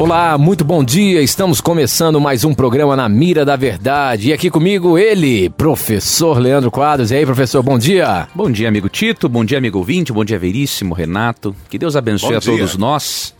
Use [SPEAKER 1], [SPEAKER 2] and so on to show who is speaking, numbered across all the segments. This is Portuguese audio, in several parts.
[SPEAKER 1] Olá, muito bom dia. Estamos começando mais um programa na Mira da Verdade. E aqui comigo ele, professor Leandro Quadros. E aí, professor, bom dia.
[SPEAKER 2] Bom dia, amigo Tito. Bom dia, amigo ouvinte. Bom dia, Veríssimo, Renato. Que Deus abençoe
[SPEAKER 3] Bom
[SPEAKER 2] a
[SPEAKER 3] dia.
[SPEAKER 2] todos nós.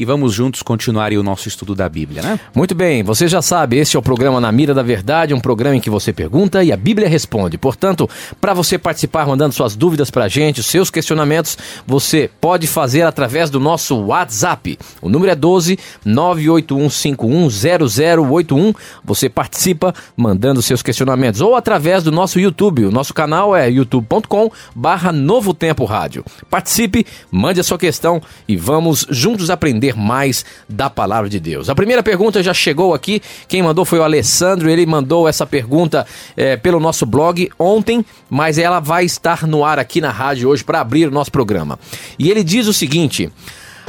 [SPEAKER 2] E vamos juntos continuar o nosso estudo da Bíblia, né?
[SPEAKER 1] Muito bem, você já sabe, este é o programa Na Mira da Verdade, um programa em que você pergunta e a Bíblia responde. Portanto, para você participar mandando suas dúvidas para a gente, seus questionamentos, você pode fazer através do nosso WhatsApp. O número é 12 981510081. Você participa mandando seus questionamentos ou através do nosso YouTube. O nosso canal é youtube.com barra Novo Tempo Rádio. Participe, mande a sua questão e vamos juntos aprender mais da palavra de Deus. A primeira pergunta já chegou aqui. Quem mandou foi o Alessandro. Ele mandou essa pergunta eh, pelo nosso blog ontem, mas ela vai estar no ar aqui na rádio hoje para abrir o nosso programa. E ele diz o seguinte: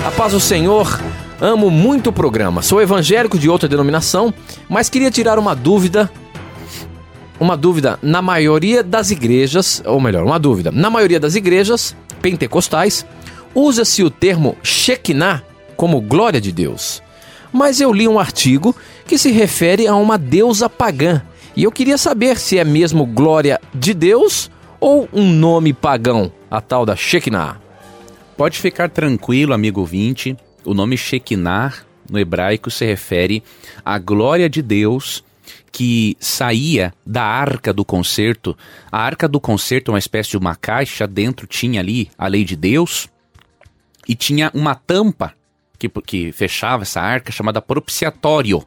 [SPEAKER 1] A paz do Senhor. Amo muito o programa. Sou evangélico de outra denominação, mas queria tirar uma dúvida uma dúvida na maioria das igrejas, ou melhor, uma dúvida. Na maioria das igrejas pentecostais, usa-se o termo Shekinah como glória de Deus. Mas eu li um artigo que se refere a uma deusa pagã, e eu queria saber se é mesmo glória de Deus ou um nome pagão, a tal da Shekinah.
[SPEAKER 2] Pode ficar tranquilo, amigo ouvinte. O nome Shekinah, no hebraico, se refere à glória de Deus que saía da arca do concerto. A arca do concerto é uma espécie de uma caixa, dentro tinha ali a lei de Deus e tinha uma tampa que, que fechava essa arca chamada propiciatório.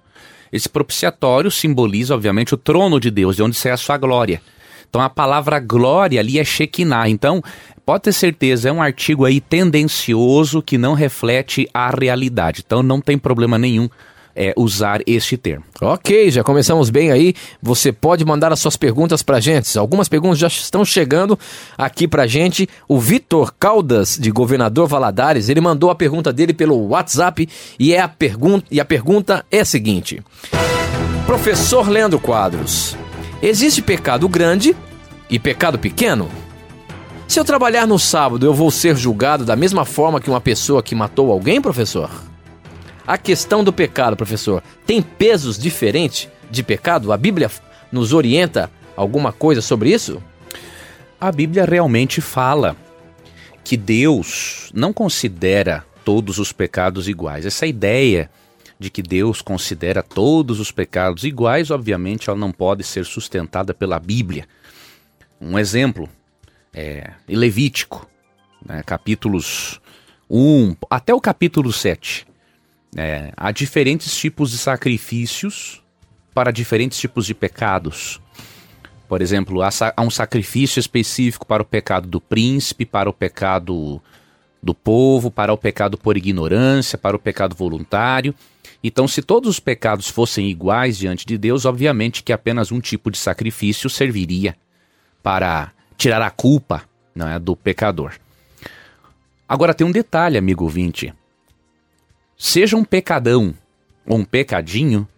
[SPEAKER 2] Esse propiciatório simboliza, obviamente, o trono de Deus, de onde sai a sua glória. Então a palavra glória ali é Shekinah. Então, pode ter certeza, é um artigo aí tendencioso que não reflete a realidade. Então não tem problema nenhum é, usar este termo.
[SPEAKER 1] Ok, já começamos bem aí. Você pode mandar as suas perguntas pra gente. Algumas perguntas já estão chegando aqui pra gente. O Vitor Caldas, de Governador Valadares, ele mandou a pergunta dele pelo WhatsApp e, é a, pergunta, e a pergunta é a seguinte: Professor Leandro Quadros, existe pecado grande e pecado pequeno? Se eu trabalhar no sábado, eu vou ser julgado da mesma forma que uma pessoa que matou alguém, professor? A questão do pecado, professor, tem pesos diferentes de pecado? A Bíblia nos orienta alguma coisa sobre isso?
[SPEAKER 2] A Bíblia realmente fala que Deus não considera todos os pecados iguais. Essa ideia de que Deus considera todos os pecados iguais, obviamente, ela não pode ser sustentada pela Bíblia. Um exemplo é Levítico, né, capítulos 1 até o capítulo 7. É, há diferentes tipos de sacrifícios para diferentes tipos de pecados. Por exemplo, há, há um sacrifício específico para o pecado do príncipe, para o pecado do povo, para o pecado por ignorância, para o pecado voluntário. Então, se todos os pecados fossem iguais diante de Deus, obviamente que apenas um tipo de sacrifício serviria para tirar a culpa não é, do pecador. Agora tem um detalhe, amigo ouvinte. Seja um pecadão ou um pecadinho,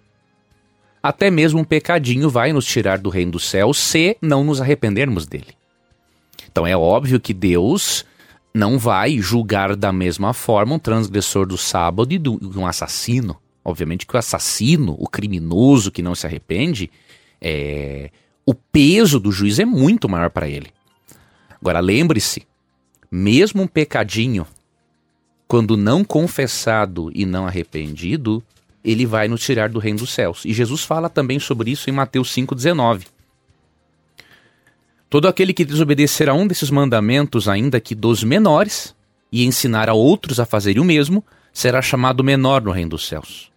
[SPEAKER 2] até mesmo um pecadinho vai nos tirar do reino do céu se não nos arrependermos dele. Então é óbvio que Deus não vai julgar da mesma forma um transgressor do sábado e do- um assassino. Obviamente que o assassino, o criminoso que não se arrepende, é, o peso do juiz é muito maior para ele. Agora lembre-se, mesmo um pecadinho, quando não confessado e não arrependido, ele vai nos tirar do reino dos céus. E Jesus fala também sobre isso em Mateus 5,19. Todo aquele que desobedecer a um desses mandamentos, ainda que dos menores, e ensinar a outros a fazerem o mesmo, será chamado menor no reino dos céus.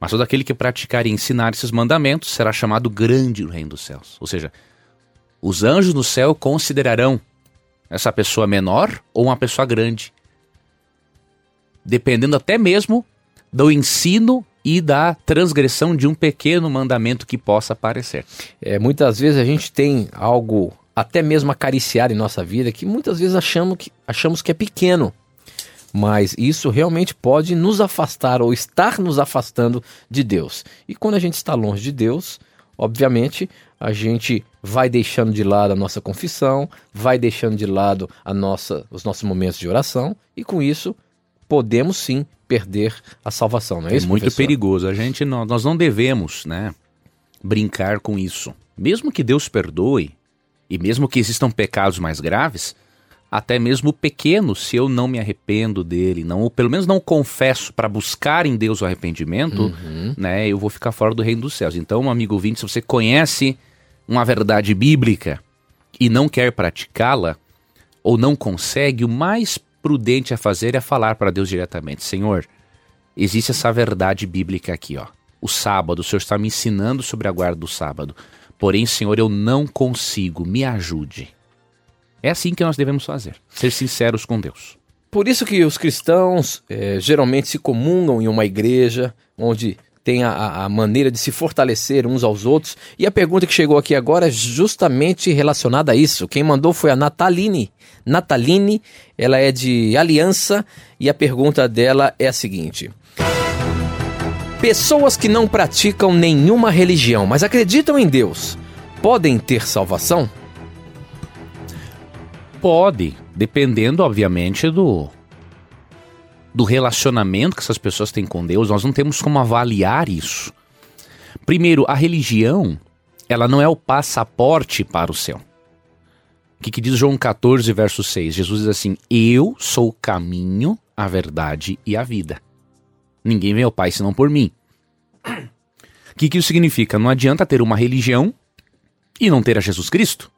[SPEAKER 2] Mas todo aquele que praticar e ensinar esses mandamentos será chamado grande no reino dos céus. Ou seja, os anjos no céu considerarão essa pessoa menor ou uma pessoa grande. Dependendo até mesmo do ensino e da transgressão de um pequeno mandamento que possa aparecer.
[SPEAKER 1] É, muitas vezes a gente tem algo até mesmo acariciar em nossa vida que muitas vezes achamos que, achamos que é pequeno. Mas isso realmente pode nos afastar ou estar nos afastando de Deus. E quando a gente está longe de Deus, obviamente a gente vai deixando de lado a nossa confissão, vai deixando de lado a nossa, os nossos momentos de oração, e com isso podemos sim perder a salvação, não é,
[SPEAKER 2] é
[SPEAKER 1] isso?
[SPEAKER 2] muito
[SPEAKER 1] professor?
[SPEAKER 2] perigoso. A gente não, nós não devemos, né, brincar com isso. Mesmo que Deus perdoe e mesmo que existam pecados mais graves, até mesmo pequeno, se eu não me arrependo dele, não, ou pelo menos não confesso para buscar em Deus o arrependimento, uhum. né, eu vou ficar fora do reino dos céus. Então, amigo ouvinte, se você conhece uma verdade bíblica e não quer praticá-la, ou não consegue, o mais prudente a fazer é falar para Deus diretamente: Senhor, existe essa verdade bíblica aqui, ó. O sábado, o Senhor está me ensinando sobre a guarda do sábado. Porém, Senhor, eu não consigo, me ajude. É assim que nós devemos fazer, ser sinceros com Deus.
[SPEAKER 1] Por isso que os cristãos é, geralmente se comungam em uma igreja onde tem a, a, maneira de se fortalecer uns aos outros. E a pergunta que chegou aqui agora é justamente relacionada a isso. Quem mandou foi a Nataline. Nataline, ela é de Aliança e a pergunta dela é a seguinte: Pessoas que não praticam nenhuma religião, mas acreditam em Deus, podem ter salvação?
[SPEAKER 2] Pode, dependendo, obviamente, do do relacionamento que essas pessoas têm com Deus. Nós não temos como avaliar isso. Primeiro, a religião, ela não é o passaporte para o céu que, que diz João 14, verso 6? Jesus diz assim: Eu sou o caminho, a verdade e a vida. Ninguém vem ao Pai senão por mim. O que, que isso significa? Não adianta ter uma religião e não ter a Jesus Cristo.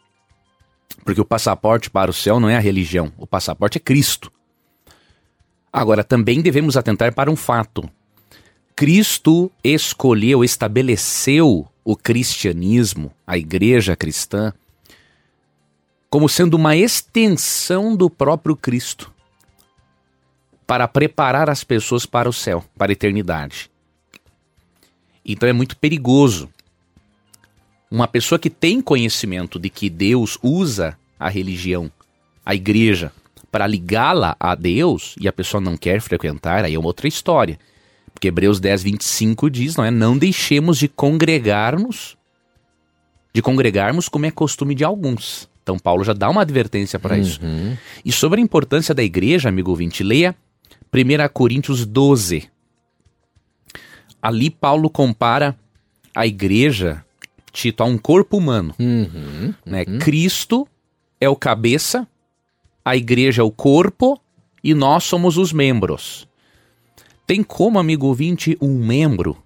[SPEAKER 2] Porque o passaporte para o céu não é a religião, o passaporte é Cristo. Agora, também devemos atentar para um fato. Cristo escolheu, estabeleceu o cristianismo, a igreja cristã, como sendo uma extensão do próprio Cristo para preparar as pessoas para o céu, para a eternidade. Então é muito perigoso. Uma pessoa que tem conhecimento de que Deus usa a religião, a igreja, para ligá-la a Deus e a pessoa não quer frequentar, aí é uma outra história. Porque Hebreus 10, 25 diz, não é? Não deixemos de congregarmos, de congregarmos como é costume de alguns. Então Paulo já dá uma advertência para uhum. isso. E sobre a importância da igreja, amigo ouvinte, leia 1 Coríntios 12. Ali Paulo compara a igreja, Tito, a um corpo humano. Uhum. Né? Uhum. Cristo é o cabeça, a igreja é o corpo e nós somos os membros. Tem como, amigo ouvinte, um membro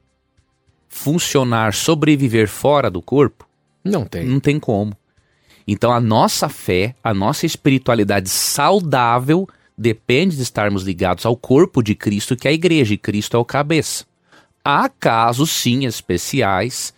[SPEAKER 2] funcionar, sobreviver fora do corpo?
[SPEAKER 1] Não tem.
[SPEAKER 2] Não tem como. Então a nossa fé, a nossa espiritualidade saudável depende de estarmos ligados ao corpo de Cristo, que é a igreja, e Cristo é o cabeça. Há casos, sim, especiais,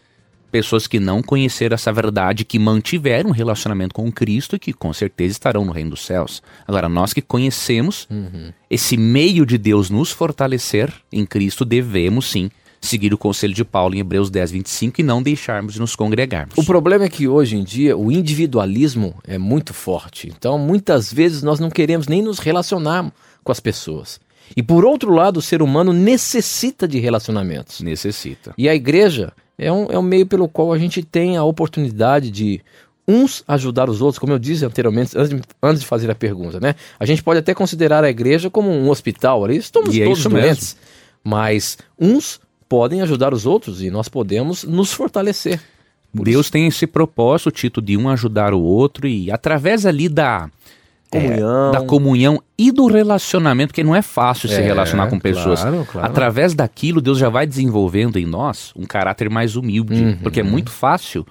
[SPEAKER 2] pessoas que não conheceram essa verdade, que mantiveram um relacionamento com Cristo e que com certeza estarão no reino dos céus. Agora, nós que conhecemos uhum. esse meio de Deus nos fortalecer em Cristo, devemos sim seguir o conselho de Paulo em Hebreus 10, 25 e não deixarmos de nos congregarmos.
[SPEAKER 1] O problema é que hoje em dia o individualismo é muito forte. Então, muitas vezes nós não queremos nem nos relacionar com as pessoas. E por outro lado, o ser humano necessita de relacionamentos.
[SPEAKER 2] Necessita.
[SPEAKER 1] E a igreja é um, é um meio pelo qual a gente tem a oportunidade de uns ajudar os outros, como eu disse anteriormente, antes de, antes de fazer a pergunta, né? A gente pode até considerar a igreja como um hospital ali, estamos e é todos é doentes, mas uns podem ajudar os outros e nós podemos nos fortalecer.
[SPEAKER 2] Deus tem esse propósito, Tito, de um ajudar o outro e através ali da comunhão, é, da comunhão e do relacionamento, que não é fácil é, se relacionar com pessoas. Claro, claro. Através daquilo, Deus já vai desenvolvendo em nós um caráter mais humilde, uhum. porque é muito fácil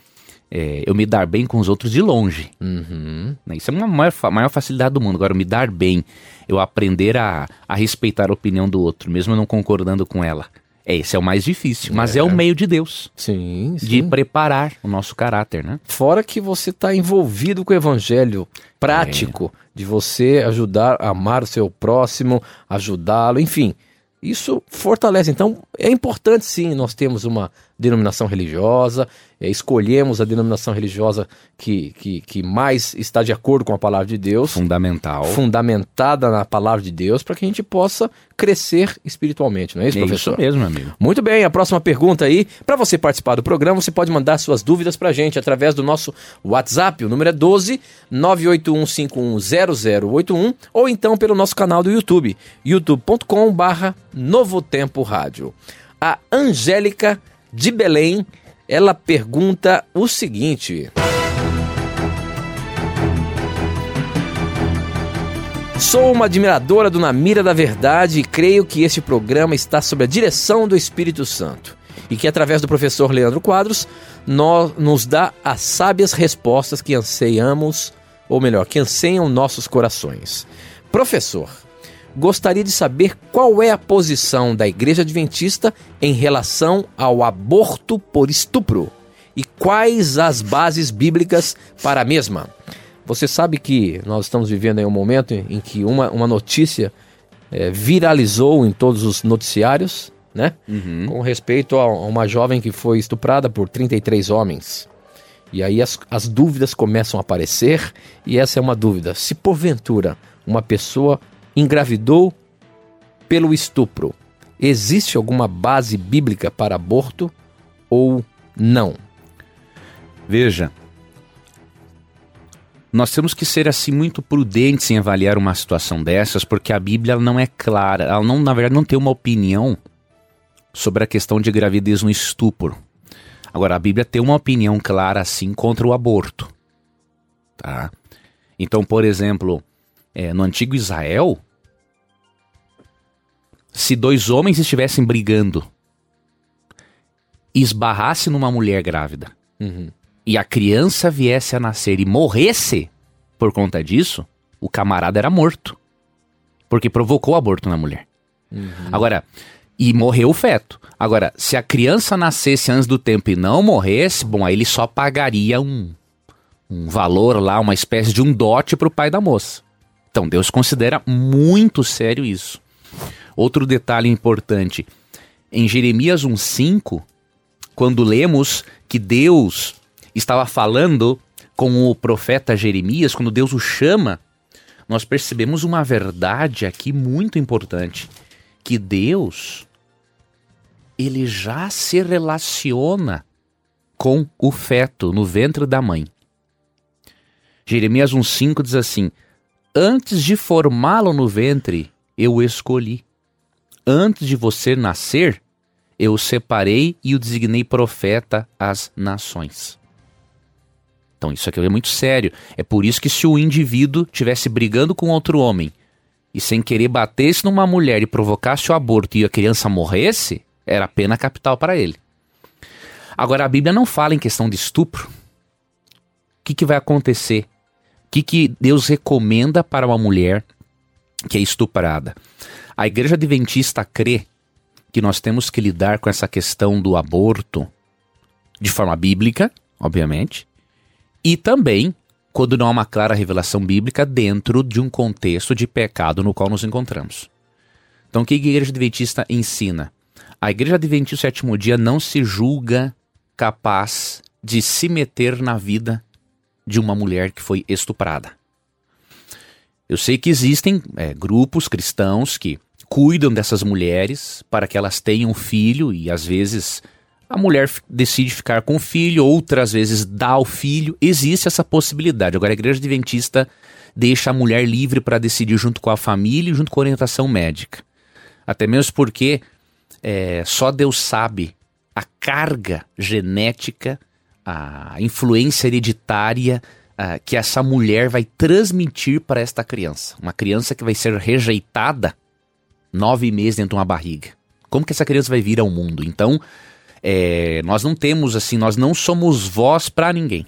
[SPEAKER 2] é, eu me dar bem com os outros de longe. Uhum. Né, isso é uma maior, maior facilidade do mundo. Agora, me dar bem, eu aprender a, a respeitar a opinião do outro, mesmo não concordando com ela. Esse é o mais difícil, mas é, é o meio de Deus.
[SPEAKER 1] Sim, sim.
[SPEAKER 2] De preparar o nosso caráter, né?
[SPEAKER 1] Fora que você está envolvido com o evangelho prático, é. de você ajudar a amar o seu próximo, ajudá-lo, enfim. Isso fortalece. Então, é importante sim nós temos uma denominação religiosa, é, escolhemos a denominação religiosa que, que, que mais está de acordo com a palavra de Deus.
[SPEAKER 2] Fundamental.
[SPEAKER 1] Fundamentada na palavra de Deus, para que a gente possa crescer espiritualmente, não é isso,
[SPEAKER 2] É
[SPEAKER 1] professor?
[SPEAKER 2] isso mesmo, amigo.
[SPEAKER 1] Muito bem, a próxima pergunta aí. Para você participar do programa, você pode mandar suas dúvidas para a gente através do nosso WhatsApp. O número é 12 981510081 ou então pelo nosso canal do YouTube, youtube.com/barra Novo Tempo Rádio. A Angélica de Belém, ela pergunta o seguinte. Sou uma admiradora do Na Mira da Verdade e creio que este programa está sob a direção do Espírito Santo e que, através do professor Leandro Quadros, nó- nos dá as sábias respostas que anseiamos, ou melhor, que anseiam nossos corações. Professor, gostaria de saber qual é a posição da Igreja Adventista em relação ao aborto por estupro e quais as bases bíblicas para a mesma. Você sabe que nós estamos vivendo em um momento em que uma, uma notícia eh, viralizou em todos os noticiários, né? Com respeito a uma jovem que foi estuprada por 33 homens. E aí as, as dúvidas começam a aparecer, e essa é uma dúvida. Se porventura uma pessoa engravidou pelo estupro, existe alguma base bíblica para aborto ou não?
[SPEAKER 2] Veja, nós temos que ser assim muito prudentes em avaliar uma situação dessas, porque a Bíblia não é clara, ela não, na verdade, não tem uma opinião sobre a questão de gravidez no estupro. Agora, a Bíblia tem uma opinião clara assim contra o aborto, tá? Então, por exemplo, é, no antigo Israel, se dois homens estivessem brigando e esbarrasse numa mulher grávida e a criança viesse a nascer e morresse por conta disso, o camarada era morto. Porque provocou o aborto na mulher. Agora, e morreu o feto. Agora, se a criança nascesse antes do tempo e não morresse, bom, aí ele só pagaria um, um valor lá, uma espécie de um dote para o pai da moça. Então, Deus considera muito sério isso. Outro detalhe importante: em Jeremias 1,5, quando lemos que Deus estava falando com o profeta Jeremias, quando Deus o chama, nós percebemos uma verdade aqui muito importante, que Deus ele já se relaciona com o feto no ventre da mãe. Jeremias 1:5 diz assim: Antes de formá-lo no ventre, eu o escolhi. Antes de você nascer, eu o separei e o designei profeta às nações. Então isso aqui é muito sério. É por isso que se o indivíduo tivesse brigando com outro homem e sem querer batesse numa mulher e provocasse o aborto e a criança morresse, era pena capital para ele. Agora a Bíblia não fala em questão de estupro. O que, que vai acontecer? Que, que Deus recomenda para uma mulher que é estuprada? A igreja adventista crê que nós temos que lidar com essa questão do aborto de forma bíblica, obviamente, e também quando não há uma clara revelação bíblica dentro de um contexto de pecado no qual nos encontramos. Então, o que a igreja adventista ensina? A igreja adventista do sétimo dia não se julga capaz de se meter na vida de uma mulher que foi estuprada. Eu sei que existem é, grupos cristãos que cuidam dessas mulheres para que elas tenham filho e às vezes a mulher decide ficar com o filho, outras vezes dá o filho. Existe essa possibilidade. Agora a igreja adventista deixa a mulher livre para decidir junto com a família e junto com a orientação médica. Até mesmo porque é, só Deus sabe a carga genética, a influência hereditária ah, que essa mulher vai transmitir para esta criança. Uma criança que vai ser rejeitada nove meses dentro de uma barriga. Como que essa criança vai vir ao mundo? Então, é, nós não temos assim, nós não somos voz para ninguém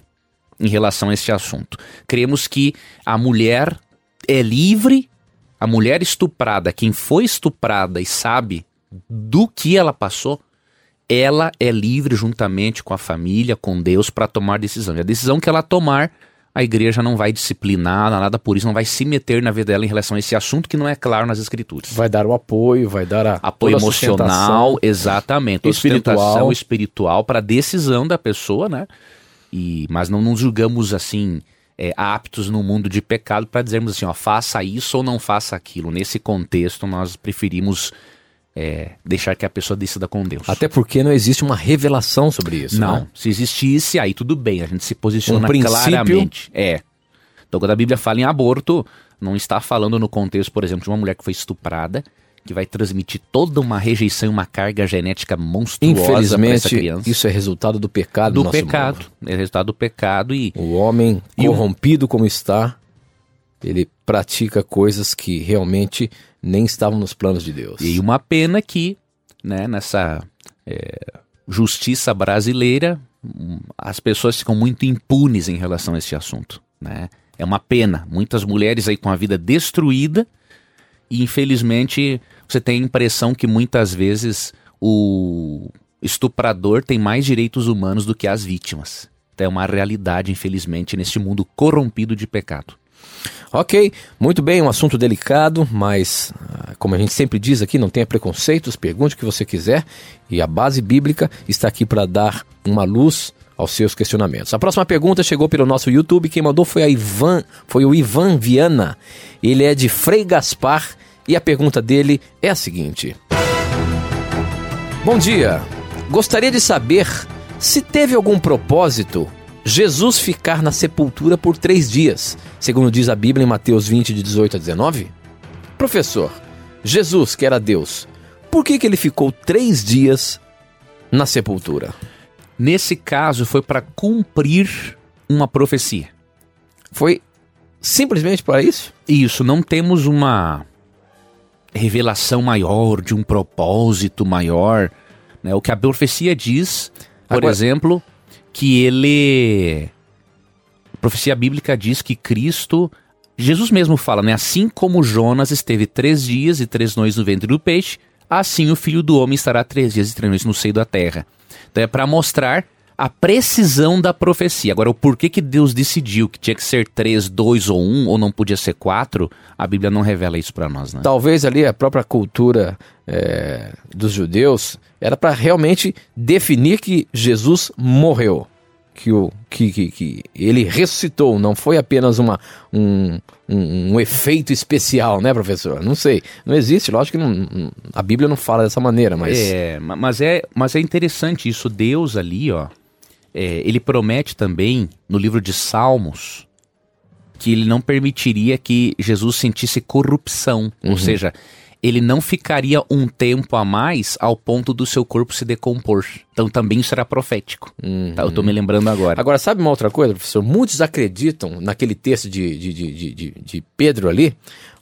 [SPEAKER 2] em relação a esse assunto. Cremos que a mulher é livre, a mulher estuprada, quem foi estuprada e sabe do que ela passou, ela é livre juntamente com a família, com Deus, para tomar decisão. E a decisão que ela tomar a igreja não vai disciplinar, nada por isso, não vai se meter na vida dela em relação a esse assunto que não é claro nas escrituras.
[SPEAKER 1] Vai dar o apoio, vai dar a
[SPEAKER 2] apoio
[SPEAKER 1] toda a
[SPEAKER 2] emocional, exatamente,
[SPEAKER 1] espiritual.
[SPEAKER 2] sustentação espiritual para a decisão da pessoa, né? E, mas não nos julgamos assim é, aptos no mundo de pecado para dizermos assim, ó, faça isso ou não faça aquilo. Nesse contexto, nós preferimos é, deixar que a pessoa decida com Deus.
[SPEAKER 1] Até porque não existe uma revelação sobre isso.
[SPEAKER 2] Não,
[SPEAKER 1] né?
[SPEAKER 2] se existisse, aí tudo bem, a gente se posiciona
[SPEAKER 1] Um
[SPEAKER 2] claramente. É. Então, quando a Bíblia fala em aborto, não está falando no contexto, por exemplo, de uma mulher que foi estuprada, que vai transmitir toda uma rejeição e uma carga genética monstruosa para essa
[SPEAKER 1] Infelizmente,
[SPEAKER 2] criança.
[SPEAKER 1] isso é resultado do pecado
[SPEAKER 2] do
[SPEAKER 1] nosso
[SPEAKER 2] pecado.
[SPEAKER 1] mundo.
[SPEAKER 2] É resultado do pecado e
[SPEAKER 1] O homem
[SPEAKER 2] E um-
[SPEAKER 1] corrompido como está, ele pratica coisas que realmente nem estavam nos planos de Deus.
[SPEAKER 2] E uma pena que, né, nessa é, justiça brasileira, hum, as pessoas ficam muito impunes em relação a esse assunto, né? É uma pena. Muitas mulheres aí com a vida destruída e, infelizmente, você tem a impressão que muitas vezes o estuprador tem mais direitos humanos do que as vítimas. Então é uma realidade, infelizmente, neste mundo corrompido de pecado.
[SPEAKER 1] Ok, muito bem, um assunto delicado, mas ah, como a gente sempre diz aqui, não tenha preconceitos, pergunte o que você quiser e a base bíblica está aqui para dar uma luz aos seus questionamentos. A próxima pergunta chegou pelo nosso YouTube, quem mandou foi a Ivan, foi o Ivan Viana. Ele é de Frei Gaspar e a pergunta dele é a seguinte: Bom dia. Gostaria de saber se teve algum propósito Jesus ficar na sepultura por três dias, segundo diz a Bíblia em Mateus 20, de 18 a 19? Professor, Jesus, que era Deus, por que, que ele ficou três dias na sepultura?
[SPEAKER 2] Nesse caso, foi para cumprir uma profecia.
[SPEAKER 1] Foi simplesmente para isso?
[SPEAKER 2] Isso, não temos uma revelação maior, de um propósito maior. Né? O que a profecia diz, por
[SPEAKER 1] Agora-
[SPEAKER 2] exemplo, que ele. A profecia bíblica diz que Cristo. Jesus mesmo fala, né? Assim como Jonas esteve três dias e três noites no ventre do peixe, assim o filho do homem estará três dias e três noites no seio da terra. Então é para mostrar a precisão da profecia. Agora, o porquê que Deus decidiu que tinha que ser três, dois ou um, ou não podia ser quatro, a Bíblia não revela isso para nós, né?
[SPEAKER 1] Talvez ali a própria cultura é, dos judeus era para realmente definir que Jesus morreu, que, o, que, que, que ele ressuscitou, não foi apenas uma, um, um, um efeito especial, né, professor? Não sei, não existe, lógico que não- a Bíblia não fala dessa maneira, mas
[SPEAKER 2] É, ma- mas é, mas é interessante isso. Deus ali, ó, é, ele promete também no livro de Salmos que ele não permitiria que Jesus sentisse corrupção, ou seja, ele não ficaria um tempo a mais ao ponto do seu corpo se decompor. Então também isso era profético. Tá, eu tô me lembrando agora.
[SPEAKER 1] Agora, sabe uma outra coisa, professor? Muitos acreditam naquele texto de, de, de, de, de- de Pedro ali,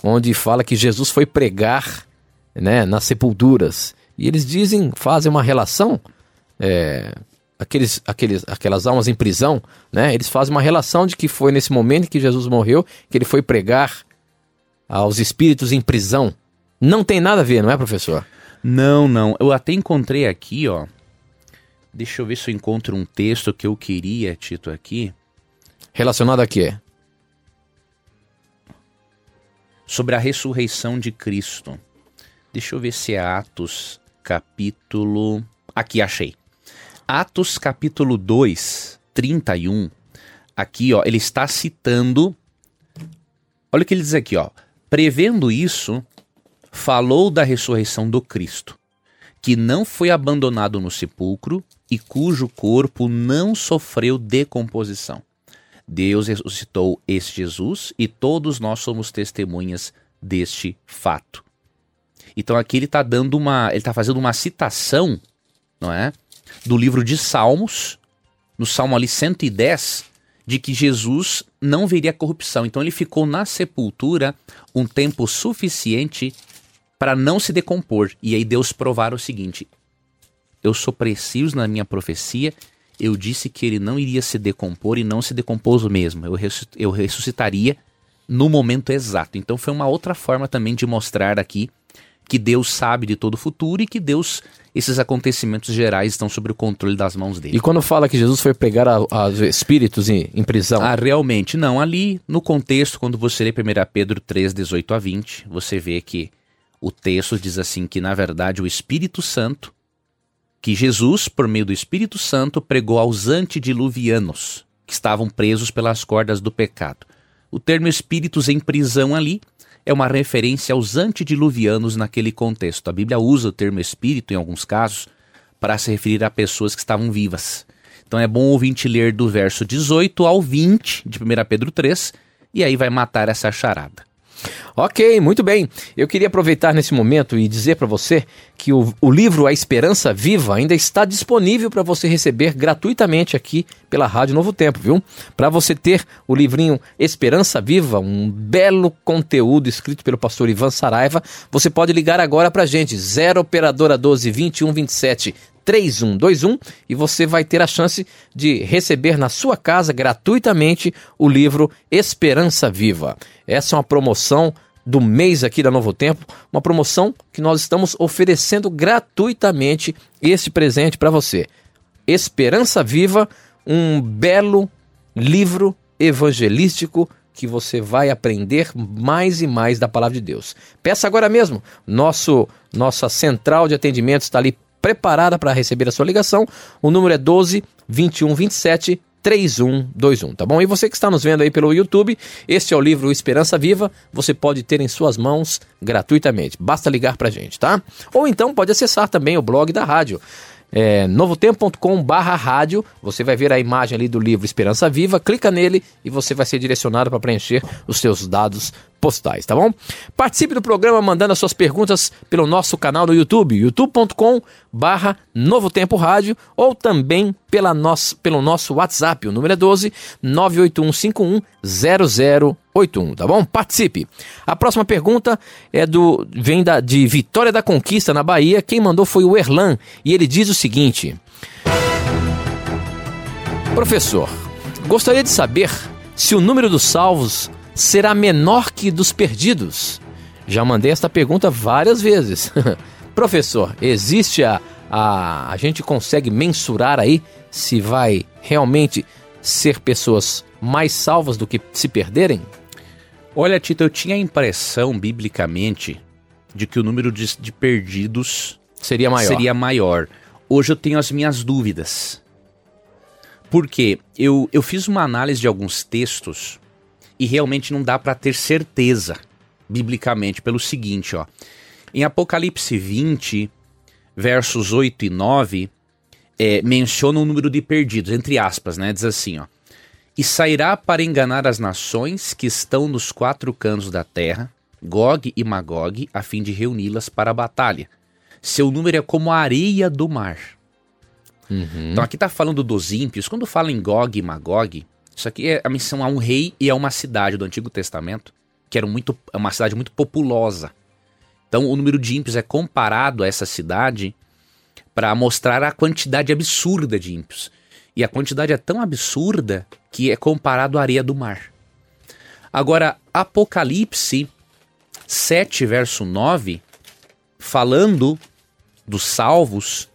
[SPEAKER 1] onde fala que Jesus foi pregar né, nas sepulturas. E eles dizem, fazem uma relação, é, aqueles, aqueles, aquelas almas em prisão, né? Eles fazem uma relação de que foi nesse momento que Jesus morreu, que ele foi pregar aos espíritos em prisão. Não tem nada a ver, não é, professor?
[SPEAKER 2] Não, não. Eu até encontrei aqui, ó. Deixa eu ver se eu encontro um texto que eu queria, Tito, aqui.
[SPEAKER 1] Relacionado a quê?
[SPEAKER 2] sobre a ressurreição de Cristo. Deixa eu ver se é Atos capítulo. Aqui achei. Atos capítulo 2, 31. Aqui, ó, ele está citando. Olha o que ele diz aqui, ó. Prevendo isso, falou da ressurreição do Cristo, que não foi abandonado no sepulcro e cujo corpo não sofreu decomposição. Deus ressuscitou esse Jesus e todos nós somos testemunhas deste fato. Então aqui ele está dando uma, ele está fazendo uma citação, não é, do livro de Salmos, no Salmo ali 110, de que Jesus não veria corrupção. Então ele ficou na sepultura um tempo suficiente para não se decompor. E aí Deus provar o seguinte: eu sou preciso na minha profecia eu disse que ele não iria se decompor e não se decompôs mesmo. Eu, eu ressuscitaria no momento exato. Então foi uma outra forma também de mostrar aqui que Deus sabe de todo o futuro e que Deus, esses acontecimentos gerais estão sob o controle das mãos dele.
[SPEAKER 1] E quando fala que Jesus foi pregar a, a espíritos em, em prisão?
[SPEAKER 2] Ah, realmente, não. Ali, no contexto, quando você lê 1 Pedro 3, 18 a 20, você vê que o texto diz assim que, na verdade, o Espírito Santo, que Jesus, por meio do Espírito Santo, pregou aos antediluvianos, que estavam presos pelas cordas do pecado. O termo espíritos em prisão ali é uma referência aos antediluvianos naquele contexto. A Bíblia usa o termo espírito, em alguns casos, para se referir a pessoas que estavam vivas. Então é bom ouvinte ler do verso 18 ao 20 de 1 Pedro 3, e aí vai matar essa charada.
[SPEAKER 1] Ok, muito bem. Eu queria aproveitar nesse momento e dizer para você que o, o, livro A Esperança Viva ainda está disponível para você receber gratuitamente aqui pela Rádio Novo Tempo, viu? Para você ter o livrinho Esperança Viva, um belo conteúdo escrito pelo pastor Ivan Saraiva, você pode ligar agora para gente, 0 Operadora 12 21 27 3121 e você vai ter a chance de receber na sua casa gratuitamente o livro Esperança Viva. Essa é uma promoção do mês aqui da Novo Tempo, uma promoção que nós estamos oferecendo gratuitamente esse presente para você. Esperança Viva, um belo livro evangelístico que você vai aprender mais e mais da palavra de Deus. Peça agora mesmo. Nosso nossa central de atendimento está ali preparada para receber a sua ligação. O número é 12 21 27 3121, tá bom? E você que está nos vendo aí pelo YouTube, este é o livro Esperança Viva, você pode ter em suas mãos gratuitamente. Basta ligar pra gente, tá? Ou então pode acessar também o blog da rádio é, novotempo.com barra rádio, você vai ver a imagem ali do livro Esperança Viva, clica nele e você vai ser direcionado para preencher os seus dados postais, tá bom? Participe do programa mandando as suas perguntas pelo nosso canal no YouTube, youtube.com barra Novo Tempo Rádio ou também pela nosso, pelo nosso WhatsApp, o número é 12 98151 0081, tá bom? Participe. A próxima pergunta é do vem da, de Vitória da Conquista, na Bahia. Quem mandou foi o Erlan e ele diz o seguinte: Professor, gostaria de saber se o número dos salvos será menor que dos perdidos? Já mandei esta pergunta várias vezes. Professor, existe a, a. A gente consegue mensurar aí se vai realmente ser pessoas mais salvas do que se perderem?
[SPEAKER 2] Olha, Tito, eu tinha a impressão, biblicamente, de que o número de, de perdidos
[SPEAKER 1] seria maior.
[SPEAKER 2] seria maior. Hoje eu tenho as minhas dúvidas. Porque eu, eu fiz uma análise de alguns textos e realmente não dá para ter certeza biblicamente pelo seguinte, ó. Em Apocalipse 20, versos 8 e 9, é, menciona o número de perdidos, entre aspas, né? Diz assim, ó. E sairá para enganar as nações que estão nos quatro cantos da terra, Gog e Magog, a fim de reuni-las para a batalha. Seu número é como a areia do mar. Uhum. Então aqui está falando dos ímpios. Quando fala em Gog e Magog, isso aqui é a missão a um rei e a uma cidade do Antigo Testamento, que era muito, é uma cidade muito populosa. Então, o número de ímpios é comparado a essa cidade para mostrar a quantidade absurda de ímpios. E a quantidade é tão absurda que é comparado à areia do mar. Agora, Apocalipse 7, verso 9, falando dos salvos,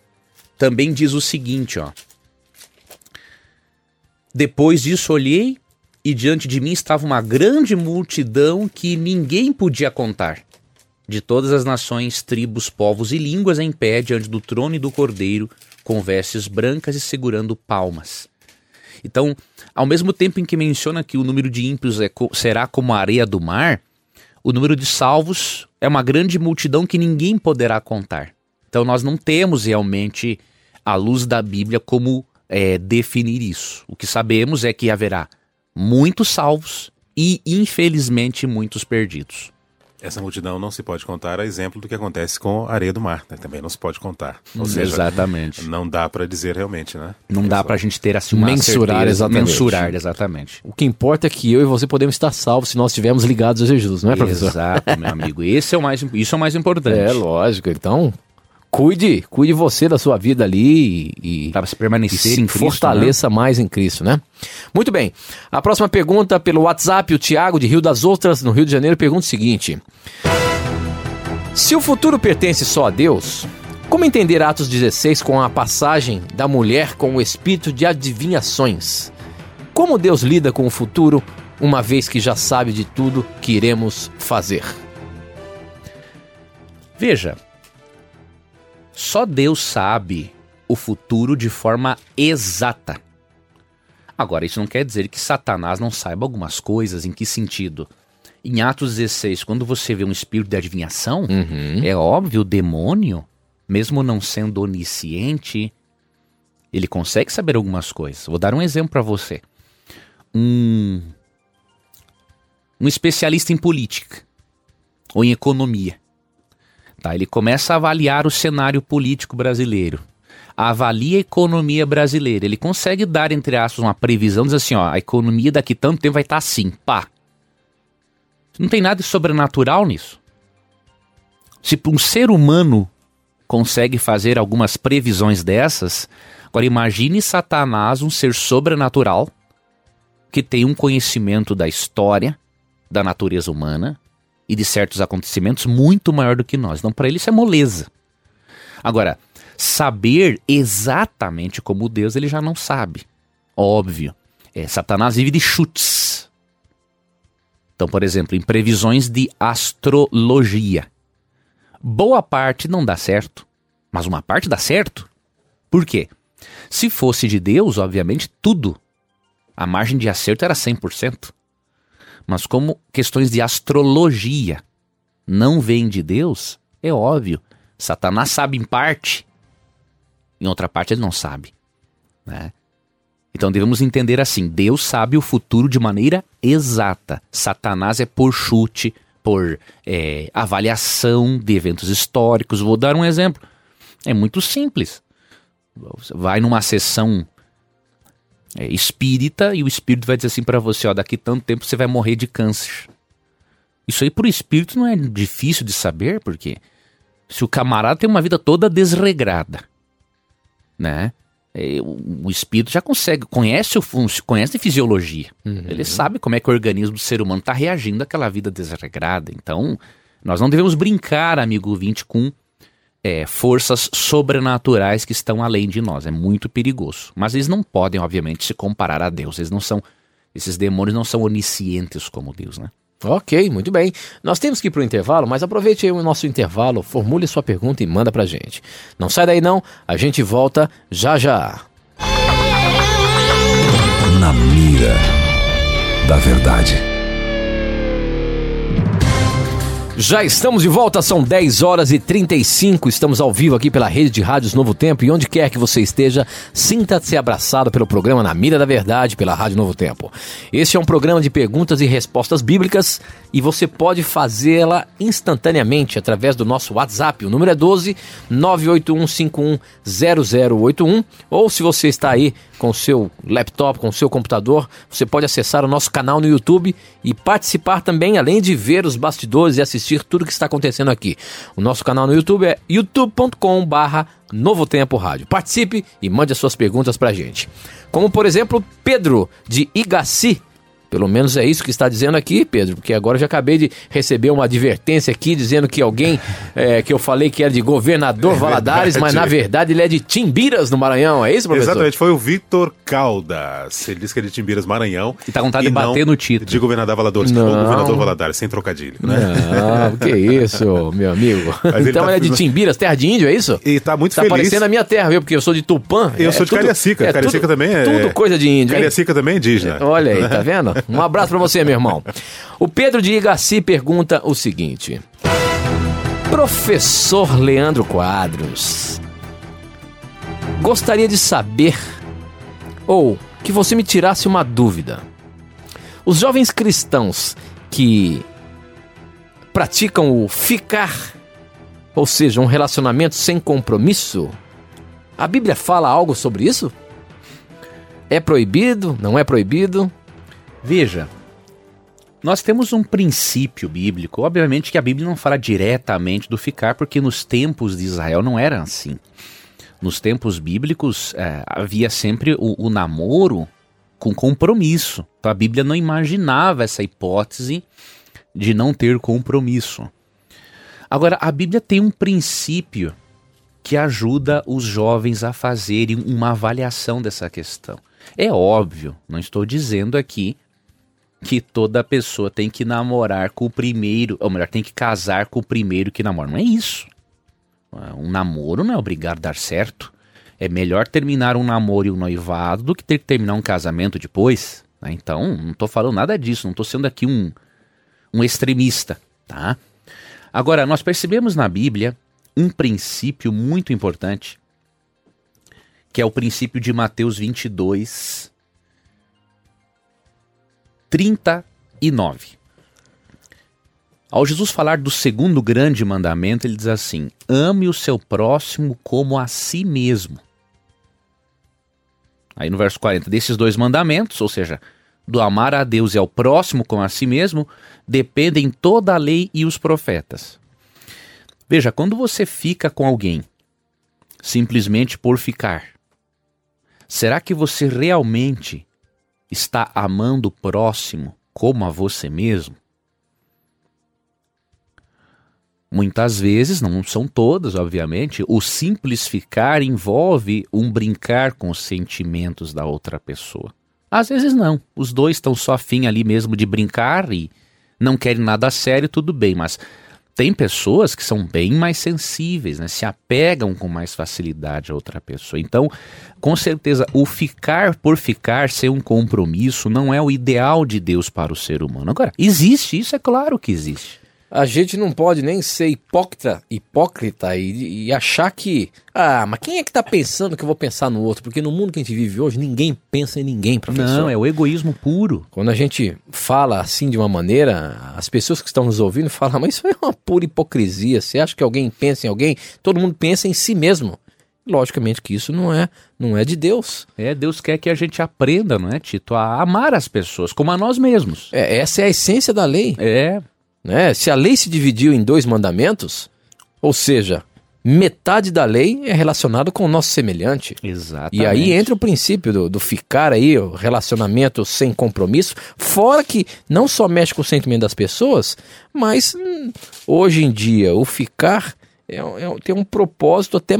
[SPEAKER 2] também diz o seguinte, ó. Depois disso olhei, e diante de mim estava uma grande multidão que ninguém podia contar. De todas as nações, tribos, povos e línguas em pé diante do trono e do cordeiro, com vestes brancas e segurando palmas. Então, ao mesmo tempo em que menciona que o número de ímpios é, será como a areia do mar, o número de salvos é uma grande multidão que ninguém poderá contar. Então, nós não temos realmente a luz da Bíblia como é, definir isso. O que sabemos é que haverá muitos salvos e, infelizmente, muitos perdidos.
[SPEAKER 3] Essa multidão não se pode contar a exemplo do que acontece com a areia do mar, né? também não se pode contar.
[SPEAKER 2] Ou seja, exatamente.
[SPEAKER 3] Não dá para dizer realmente, né?
[SPEAKER 2] Não dá para a gente ter assim uma
[SPEAKER 1] mensurar certeza, exatamente.
[SPEAKER 2] Mensurar exatamente.
[SPEAKER 1] O que importa é que eu e você podemos estar salvos se nós estivermos ligados a Jesus, não é, professor?
[SPEAKER 2] Exato, meu amigo. Esse é o mais, isso é o mais importante.
[SPEAKER 1] É lógico. Então, cuide, cuide você da sua vida ali e,
[SPEAKER 2] para se permanecer e se
[SPEAKER 1] em Cristo, fortaleça né? mais em Cristo, né? Muito bem. A próxima pergunta pelo WhatsApp, o Tiago de Rio das Ostras, no Rio de Janeiro, pergunta o seguinte: Se o futuro pertence só a Deus, como entender Atos 16 com a passagem da mulher com o espírito de adivinhações? Como Deus lida com o futuro, uma vez que já sabe de tudo que iremos fazer?
[SPEAKER 2] Veja, só Deus sabe o futuro de forma exata. Agora, isso não quer dizer que Satanás não saiba algumas coisas. Em que sentido? Em Atos 16, quando você vê um espírito de adivinhação,
[SPEAKER 1] Uhum.
[SPEAKER 2] é óbvio, o demônio, mesmo não sendo onisciente, ele consegue saber algumas coisas. Vou dar um exemplo para você. Um, um especialista em política ou em economia. Tá, ele começa a avaliar o cenário político brasileiro. Avalia a economia brasileira. Ele consegue dar, entre aspas, uma previsão, diz assim, ó, a economia daqui tanto tempo vai estar assim, pá. Não tem nada de sobrenatural nisso. Se um ser humano consegue fazer algumas previsões dessas, agora imagine Satanás, um ser sobrenatural, que tem um conhecimento da história, da natureza humana e de certos acontecimentos muito maior do que nós. Então, para ele, isso é moleza. Agora, saber exatamente como Deus, ele já não sabe. Óbvio. É, Satanás vive de chutes. Então, por exemplo, em previsões de astrologia. Boa parte não dá certo, mas uma parte dá certo. Por quê? Se fosse de Deus, obviamente, tudo. A margem de acerto era 100%. Mas como questões de astrologia não vêm de Deus, é óbvio. Satanás sabe em parte, em outra parte ele não sabe. Né? Então devemos entender assim: Deus sabe o futuro de maneira exata. Satanás é por chute, por é, avaliação de eventos históricos. Vou dar um exemplo. É muito simples. Vai numa sessão é, espírita e o espírito vai dizer assim para você: ó, daqui tanto tempo você vai morrer de câncer. Isso aí por espírito não é difícil de saber, porque se o camarada tem uma vida toda desregrada, né? É, o, espírito já consegue, conhece o conhece fisiologia. Ele sabe como é que o organismo do ser humano está reagindo àquela vida desregrada. Então, nós não devemos brincar, amigo 20, com é, forças sobrenaturais que estão além de nós. É muito perigoso. Mas eles não podem, obviamente, se comparar a Deus. Eles não são. Esses demônios não são oniscientes como Deus, né?
[SPEAKER 1] Ok, muito bem. Nós temos que ir para o intervalo, mas aproveite aí o nosso intervalo, formule sua pergunta e manda pra gente. Não sai daí não, a gente volta já já.
[SPEAKER 4] Na mira da verdade.
[SPEAKER 1] Já estamos de volta, são 10 horas e 35. Estamos ao vivo aqui pela rede de rádios Novo Tempo e onde quer que você esteja, sinta-se abraçado pelo programa Na Mira da Verdade pela Rádio Novo Tempo. Este é um programa de perguntas e respostas bíblicas e você pode fazê-la instantaneamente através do nosso WhatsApp. O número é 12 981510081 ou se você está aí com o seu laptop, com o seu computador, você pode acessar o nosso canal no YouTube e participar também, além de ver os bastidores e assistir tudo que está acontecendo aqui. O nosso canal no YouTube é youtube.com/barra Novo Tempo Rádio. Participe e mande as suas perguntas pra gente. Como, por exemplo, Pedro de Igaci. Pelo menos é isso que está dizendo aqui, Pedro, porque agora eu já acabei de receber uma advertência aqui dizendo que alguém é, que eu falei que era de governador Valadares, mas na verdade ele é de Timbiras, no Maranhão. É isso, professor?
[SPEAKER 3] Exatamente, foi o Victor Caldas. Ele disse que é de Timbiras, Maranhão.
[SPEAKER 2] E tá com vontade de bater no título.
[SPEAKER 3] De governador Valadares.
[SPEAKER 1] Não.
[SPEAKER 3] Ou governador Valadares, sem trocadilho, né?
[SPEAKER 1] Não, que isso, meu amigo.
[SPEAKER 3] Mas ele
[SPEAKER 1] então
[SPEAKER 3] tá-
[SPEAKER 1] ele é de Timbiras, terra de índio, é isso?
[SPEAKER 3] E tá muito
[SPEAKER 1] Tá
[SPEAKER 3] feliz.
[SPEAKER 1] parecendo a minha terra, viu? Porque eu sou de Tupã.
[SPEAKER 3] Eu
[SPEAKER 1] É
[SPEAKER 3] sou de
[SPEAKER 1] tudo-
[SPEAKER 3] Cariacica.
[SPEAKER 1] é
[SPEAKER 3] Cariacica
[SPEAKER 1] tudo-
[SPEAKER 3] também é.
[SPEAKER 1] Tudo coisa de índio, hein?
[SPEAKER 3] Cariacica também é indígena.
[SPEAKER 1] Olha aí, tá vendo? Um abraço pra você, meu irmão. O Pedro de Igaci pergunta o seguinte: Professor Leandro Quadros, gostaria de saber, ou que você me tirasse uma dúvida. Os jovens cristãos que praticam o ficar, ou seja, um relacionamento sem compromisso, a Bíblia fala algo sobre isso? É proibido? Não é proibido?
[SPEAKER 2] Veja, nós temos um princípio bíblico. Obviamente que a Bíblia não fala diretamente do ficar, porque nos tempos de Israel não era assim. Nos tempos bíblicos eh, havia sempre o, o namoro com compromisso. Então a Bíblia não imaginava essa hipótese de não ter compromisso. Agora, a Bíblia tem um princípio que ajuda os jovens a fazerem uma avaliação dessa questão. É óbvio, não estou dizendo aqui que toda pessoa tem que namorar com o primeiro, ou melhor, tem que casar com o primeiro que namora. Não é isso. Um namoro não é obrigado a dar certo. É melhor terminar um namoro e um noivado do que ter que terminar um casamento depois. Né? Então, não estou falando nada disso, não estou sendo aqui um, um extremista, tá? Agora, nós percebemos na Bíblia um princípio muito importante, que é o princípio de Mateus 22, 39. Ao Jesus falar do segundo grande mandamento, ele diz assim: ame o seu próximo como a si mesmo. Aí no verso 40, desses dois mandamentos, ou seja, do amar a Deus e ao próximo como a si mesmo, dependem toda a lei e os profetas. Veja, quando você fica com alguém simplesmente por ficar, será que você realmente está amando o próximo como a você mesmo? Muitas vezes, não são todas, obviamente, o simples ficar envolve um brincar com os sentimentos da outra pessoa. Às vezes não, os dois estão só afim ali mesmo de brincar e não querem nada sério, tudo bem, mas tem pessoas que são bem mais sensíveis, né? se apegam com mais facilidade a outra pessoa. Então, com certeza, o ficar por ficar, ser um compromisso, não é o ideal de Deus para o ser humano. Agora, existe, isso é claro que existe.
[SPEAKER 1] A gente não pode nem ser hipócrita, hipócrita e, e, achar que. Ah, mas quem é que tá pensando que eu vou pensar no outro? Porque no mundo que a gente vive hoje, ninguém pensa em ninguém, professor.
[SPEAKER 2] Não, é o egoísmo puro.
[SPEAKER 1] Quando a gente fala assim de uma maneira, as pessoas que estão nos ouvindo falam, mas isso é uma pura hipocrisia. Você acha que alguém pensa em alguém? Todo mundo pensa em si mesmo. Logicamente que isso não é, não é de Deus.
[SPEAKER 2] É, Deus quer que a gente aprenda, não é, Tito, a amar as pessoas como a nós mesmos.
[SPEAKER 1] É, essa é a essência da lei.
[SPEAKER 2] É.
[SPEAKER 1] Né? Se a lei se dividiu em dois mandamentos, ou seja, metade da lei é relacionada com o nosso semelhante.
[SPEAKER 2] Exatamente.
[SPEAKER 1] E aí entra o princípio do, do, ficar aí, o relacionamento sem compromisso, fora que não só mexe com o sentimento das pessoas, mas hum, hoje em dia o ficar é, é, tem um propósito até,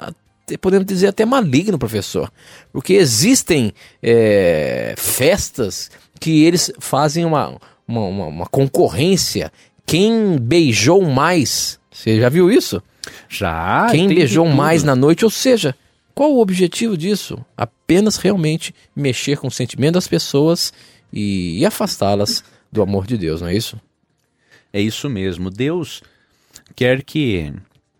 [SPEAKER 1] até, podemos dizer, até maligno, professor. Porque existem é, festas que eles fazem uma uma, uma, uma concorrência. Quem beijou mais? Você já viu isso?
[SPEAKER 2] Já.
[SPEAKER 1] Quem beijou mais na noite? Ou seja, qual o objetivo disso? Apenas realmente mexer com o sentimento das pessoas e, e afastá-las do amor de Deus, não é isso?
[SPEAKER 2] É isso mesmo. Deus quer que.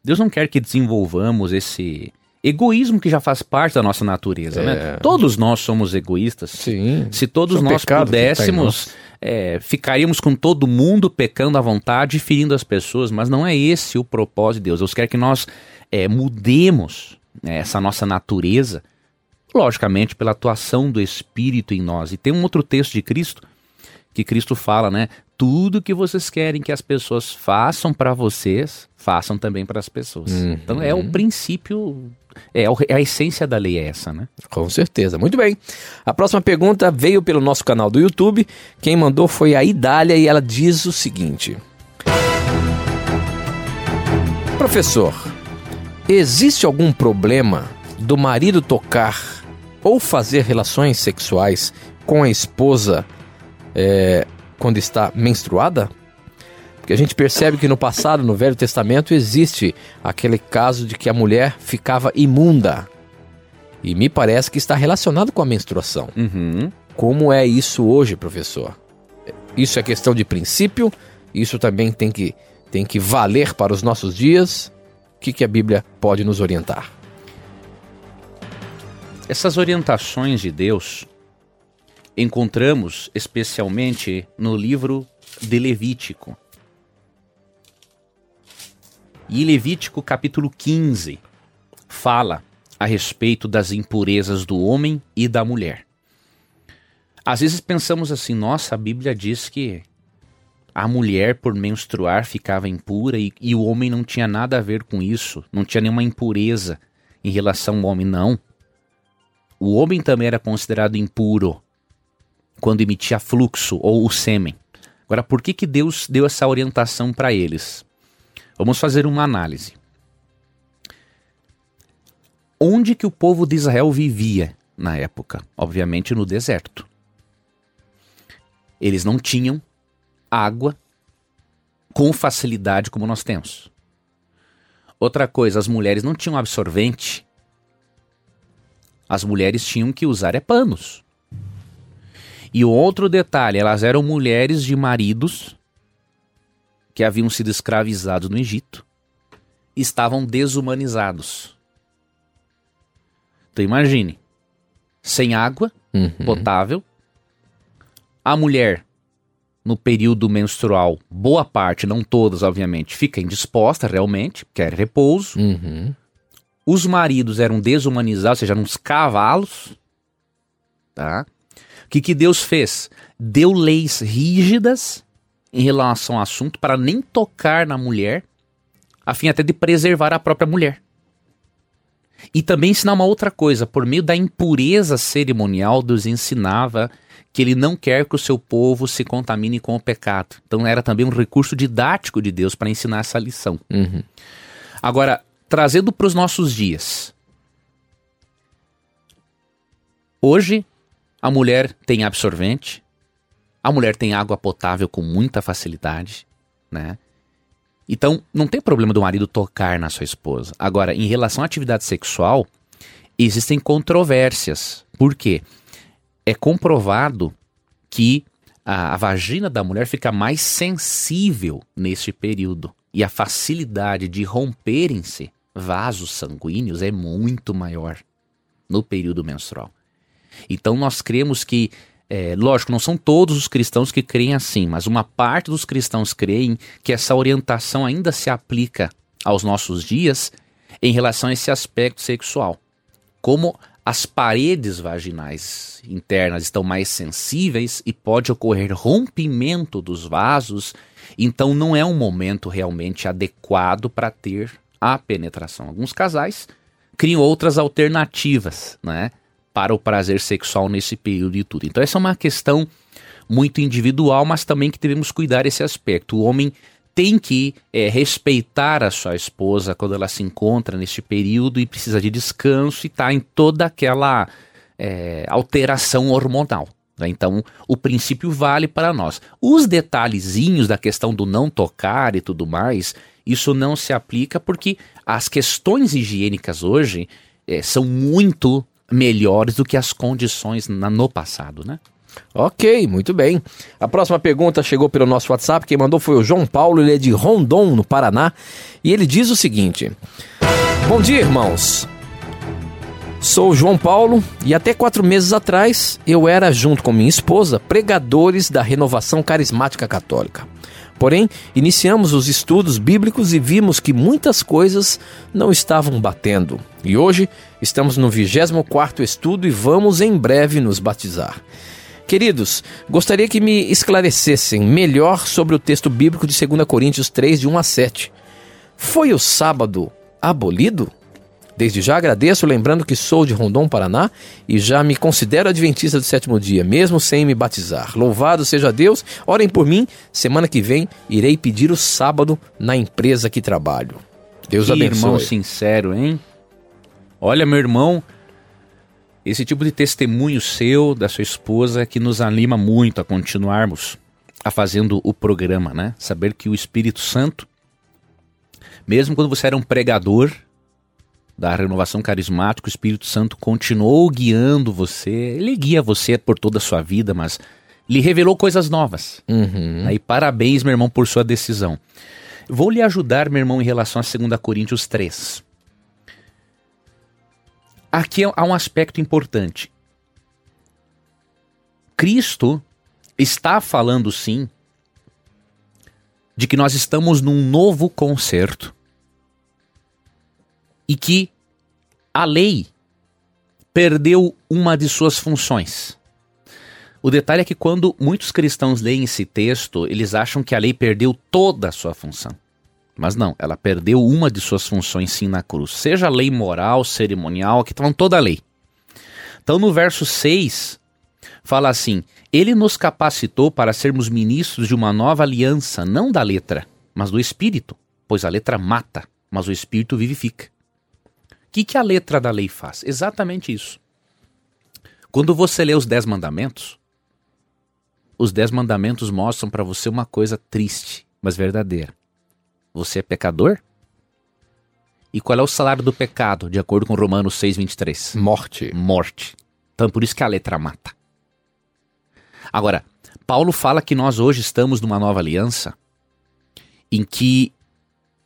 [SPEAKER 2] Deus não quer que desenvolvamos esse egoísmo que já faz parte da nossa natureza, né? é. né? Todos nós somos egoístas.
[SPEAKER 1] Sim.
[SPEAKER 2] Se todos nós tá pudéssemos, é, ficaríamos com todo mundo pecando à vontade e ferindo as pessoas, mas não é esse o propósito de Deus. Deus quer que nós é, mudemos né, essa nossa natureza, logicamente pela atuação do Espírito em nós. E tem um outro texto de Cristo que Cristo fala, né? Tudo que vocês querem que as pessoas façam para vocês, façam também para as pessoas. Uhum. Então é o princípio é, é, a essência da lei é essa, né?
[SPEAKER 1] Com certeza. Muito bem. A próxima pergunta veio pelo nosso canal do YouTube. Quem mandou foi a Idália e ela diz o seguinte: Professor, existe algum problema do marido tocar ou fazer relações sexuais com a esposa é, quando está menstruada? Porque a gente percebe que no passado, no Velho Testamento, existe aquele caso de que a mulher ficava imunda. E me parece que está relacionado com a menstruação.
[SPEAKER 2] Uhum.
[SPEAKER 1] Como é isso hoje, professor? Isso é questão de princípio? Isso também tem que, tem que valer para os nossos dias? O que, que a Bíblia pode nos orientar?
[SPEAKER 2] Essas orientações de Deus encontramos especialmente no livro de Levítico. E Levítico capítulo 15 fala a respeito das impurezas do homem e da mulher. Às vezes pensamos assim, nossa, a Bíblia diz que a mulher por menstruar ficava impura e, e o homem não tinha nada a ver com isso, não tinha nenhuma impureza em relação ao homem, não. O homem também era considerado impuro quando emitia fluxo ou o sêmen. Agora, por que, que Deus deu essa orientação para eles? Vamos fazer uma análise. Onde que o povo de Israel vivia na época? Obviamente no deserto. Eles não tinham água com facilidade como nós temos. Outra coisa, as mulheres não tinham absorvente. As mulheres tinham que usar é panos. E outro detalhe, elas eram mulheres de maridos que haviam sido escravizados no Egito, estavam desumanizados. Então imagine, sem água
[SPEAKER 1] Uhum.
[SPEAKER 2] potável, a mulher no período menstrual, boa parte, não todas, obviamente, fica indisposta realmente, quer repouso.
[SPEAKER 1] Uhum.
[SPEAKER 2] Os maridos eram desumanizados, ou seja, eram uns cavalos. Tá? O que, que Deus fez? Deu leis rígidas em relação ao assunto para nem tocar na mulher, a fim até de preservar a própria mulher. E também ensinar uma outra coisa, por meio da impureza cerimonial, Deus ensinava que ele não quer que o seu povo se contamine com o pecado. Então era também um recurso didático de Deus para ensinar essa lição.
[SPEAKER 1] Uhum.
[SPEAKER 2] Agora, trazendo para os nossos dias. Hoje, a mulher tem absorvente, a mulher tem água potável com muita facilidade, né? Então, não tem problema do marido tocar na sua esposa. Agora, em relação à atividade sexual, existem controvérsias. Por quê? É comprovado que a, a vagina da mulher fica mais sensível neste período. E a facilidade de romperem-se vasos sanguíneos é muito maior no período menstrual. Então nós cremos que, é, lógico, não são todos os cristãos que creem assim, mas uma parte dos cristãos creem que essa orientação ainda se aplica aos nossos dias em relação a esse aspecto sexual. Como as paredes vaginais internas estão mais sensíveis e pode ocorrer rompimento dos vasos, então não é um momento realmente adequado para ter a penetração. Alguns casais criam outras alternativas, né? Para o prazer sexual nesse período e tudo. Então essa é uma questão muito individual, mas também que devemos cuidar esse aspecto. O homem tem que é, respeitar a sua esposa quando ela se encontra neste período e precisa de descanso e está em toda aquela é, alteração hormonal. Né? Então, o princípio vale para nós. Os detalhezinhos da questão do não tocar e tudo mais, isso não se aplica porque as questões higiênicas hoje é, são muito melhores do que as condições na, no passado, né?
[SPEAKER 1] Ok, muito bem. A próxima pergunta chegou pelo nosso WhatsApp. Quem mandou foi o João Paulo, ele é de Rondon, no Paraná. E ele diz o seguinte: Bom dia, irmãos. Sou João Paulo e até quatro meses atrás eu era, junto com minha esposa, pregadores da renovação carismática católica. Porém, iniciamos os estudos bíblicos e vimos que muitas coisas não estavam batendo. E hoje estamos no 24º estudo e vamos em breve nos batizar. Queridos, gostaria que me esclarecessem melhor sobre o texto bíblico de 2 Coríntios 3, de 1 a 7. Foi o sábado abolido? Desde já agradeço, lembrando que sou de Rondon, Paraná, e já me considero adventista do sétimo dia, mesmo sem me batizar. Louvado seja Deus, orem por mim. Semana que vem irei pedir o sábado na empresa que trabalho. Deus
[SPEAKER 2] que
[SPEAKER 1] abençoe.
[SPEAKER 2] irmão sincero, hein? Olha, meu irmão, esse tipo de testemunho seu, da sua esposa, é que nos anima muito a continuarmos a fazendo o programa, né? Saber que o Espírito Santo, mesmo quando você era um pregador da renovação carismática, o Espírito Santo continuou guiando você. Ele guia você por toda a sua vida, mas lhe revelou coisas novas.
[SPEAKER 1] Uhum.
[SPEAKER 2] Aí parabéns, meu irmão, por sua decisão. Vou lhe ajudar, meu irmão, em relação a 2 Coríntios 3. Aqui há um aspecto importante. Cristo está falando sim de que nós estamos num novo concerto e que a lei perdeu uma de suas funções. O detalhe é que quando muitos cristãos leem esse texto, eles acham que a lei perdeu toda a sua função. Mas não, ela perdeu uma de suas funções sim na cruz. Seja a lei moral, cerimonial, aqui estão toda a lei. Então no verso 6, fala assim: Ele nos capacitou para sermos ministros de uma nova aliança, não da letra, mas do Espírito. pois a letra mata, mas o espírito vivifica. O que, que a letra da lei faz? Exatamente isso. Quando você lê os Dez Mandamentos, os Dez Mandamentos mostram para você uma coisa triste, mas verdadeira. Você é pecador? E qual é o salário do pecado, de acordo com Romanos 6,23?
[SPEAKER 1] Morte.
[SPEAKER 2] Morte. Então, por isso que a letra mata. Agora, Paulo fala que nós hoje estamos numa nova aliança em que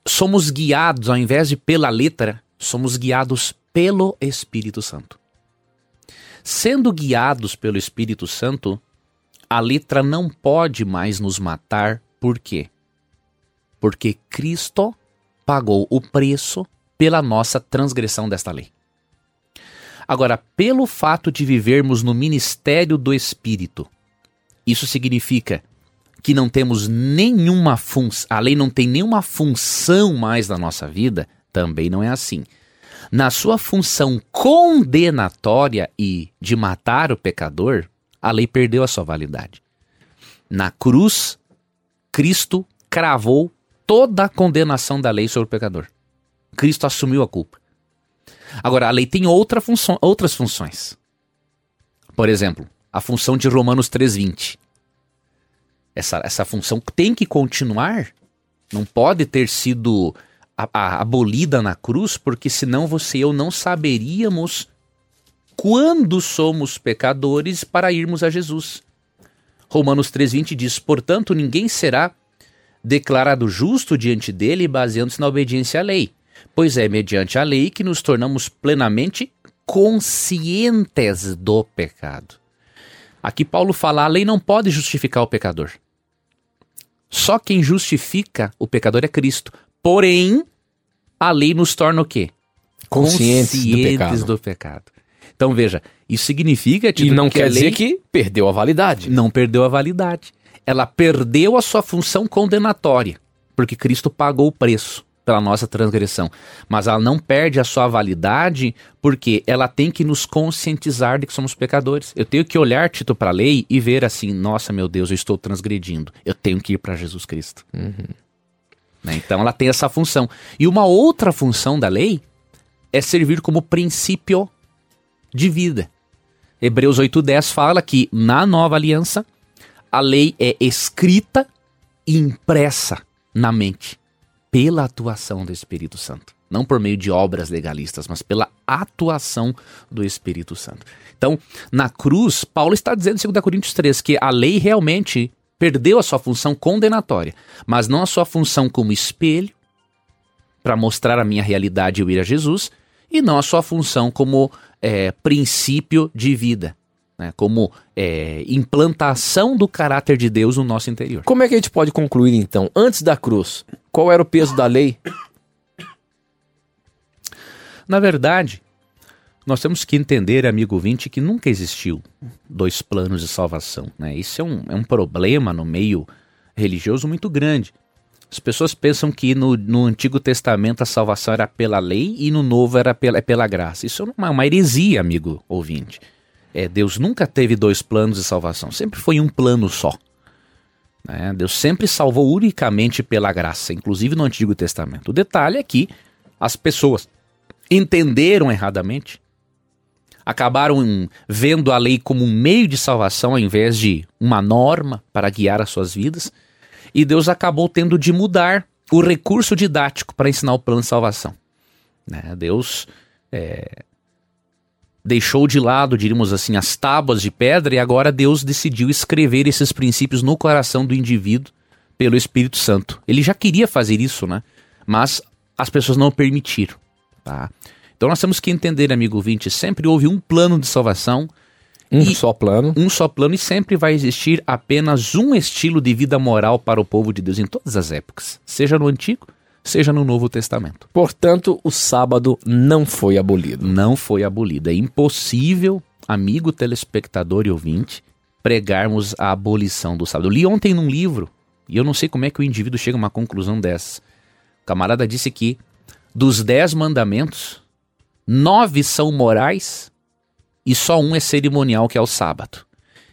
[SPEAKER 2] somos guiados, ao invés de pela letra, somos guiados pelo Espírito Santo. Sendo guiados pelo Espírito Santo, a letra não pode mais nos matar, por quê? Porque Cristo pagou o preço pela nossa transgressão desta lei. Agora, pelo fato de vivermos no ministério do Espírito, isso significa que não temos nenhuma função, a lei não tem nenhuma função mais na nossa vida, também não é assim. Na sua função condenatória e de matar o pecador, a lei perdeu a sua validade. Na cruz, Cristo cravou toda a condenação da lei sobre o pecador. Cristo assumiu a culpa. Agora, a lei tem outra função, outras funções. Por exemplo, a função de Romanos 3,20. Essa, essa função tem que continuar, não pode ter sido abolida na cruz, porque senão você e eu não saberíamos quando somos pecadores para irmos a Jesus. Romanos 3,20 diz: Portanto, ninguém será declarado justo diante dele baseando-se na obediência à lei, pois é mediante a lei que nos tornamos plenamente conscientes do pecado. Aqui Paulo fala: a lei não pode justificar o pecador. Só quem justifica o pecador é Cristo. Porém, a lei nos torna o quê?
[SPEAKER 1] Conscientes, Conscientes do, pecado.
[SPEAKER 2] do, pecado. Então veja, isso significa
[SPEAKER 1] e não que quer dizer que perdeu a validade.
[SPEAKER 2] Não perdeu a validade. Ela perdeu a sua função condenatória, porque Cristo pagou o preço pela nossa transgressão. Mas ela não perde a sua validade porque ela tem que nos conscientizar de que somos pecadores. Eu tenho que olhar, Tito, para a lei e ver assim: nossa, meu Deus, eu estou transgredindo. Eu tenho que ir para Jesus Cristo. Uhum. Né? Então ela tem essa função. E uma outra função da lei é servir como princípio de vida. Hebreus 8,10 fala que na nova aliança a lei é escrita e impressa na mente pela atuação do Espírito Santo. Não por meio de obras legalistas, mas pela atuação do Espírito Santo. Então, na cruz, Paulo está dizendo em 2 Coríntios 3 que a lei realmente perdeu a sua função condenatória, mas não a sua função como espelho para mostrar a minha realidade e eu ir a Jesus, e não a sua função como é, princípio de vida, né, como é, implantação do caráter de Deus no nosso interior.
[SPEAKER 1] Como é que a gente pode concluir então? Antes da cruz, qual era o peso da lei?
[SPEAKER 2] Na verdade, nós temos que entender, amigo vinte, que nunca existiu dois planos de salvação. Né? Isso é um, é um problema no meio religioso muito grande. As pessoas pensam que no, no Antigo Testamento a salvação era pela lei e no Novo era pela, é pela graça. Isso é uma, uma heresia, amigo ouvinte. É, Deus nunca teve dois planos de salvação, sempre foi um plano só. Né? Deus sempre salvou unicamente pela graça, inclusive no Antigo Testamento. O detalhe é que as pessoas entenderam erradamente, acabaram vendo a lei como um meio de salvação ao invés de uma norma para guiar as suas vidas, e Deus acabou tendo de mudar o recurso didático para ensinar o plano de salvação. Né? Deus é, deixou de lado, diríamos assim, as tábuas de pedra e agora Deus decidiu escrever esses princípios no coração do indivíduo pelo Espírito Santo. Ele já queria fazer isso, né? Mas as pessoas não permitiram, tá? Então nós temos que entender, amigo 20, sempre houve um plano de salvação.
[SPEAKER 1] Um só plano.
[SPEAKER 2] Um só plano e sempre vai existir apenas um estilo de vida moral para o povo de Deus em todas as épocas, seja no Antigo, seja no Novo Testamento.
[SPEAKER 1] Portanto, o sábado não foi abolido.
[SPEAKER 2] Não foi abolido. É impossível, amigo telespectador e ouvinte, pregarmos a abolição do sábado. Eu li ontem num livro, e eu não sei como é que o indivíduo chega a uma conclusão dessa. O camarada disse que dos dez mandamentos, nove são morais e só um é cerimonial, que é o sábado.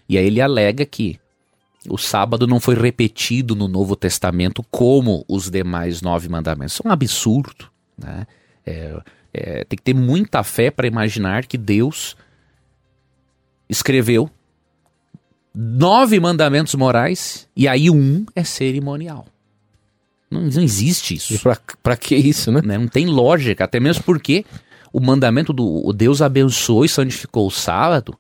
[SPEAKER 2] E aí ele alega que O sábado não foi repetido no Novo Testamento como os demais nove mandamentos. Isso é um absurdo. Né? É, é, tem que ter muita fé para imaginar que Deus escreveu nove mandamentos morais e aí um é cerimonial. Não, não existe isso.
[SPEAKER 1] Pra, pra que isso, né?
[SPEAKER 2] né? Não tem lógica, até mesmo porque o mandamento do o Deus abençoou e santificou o sábado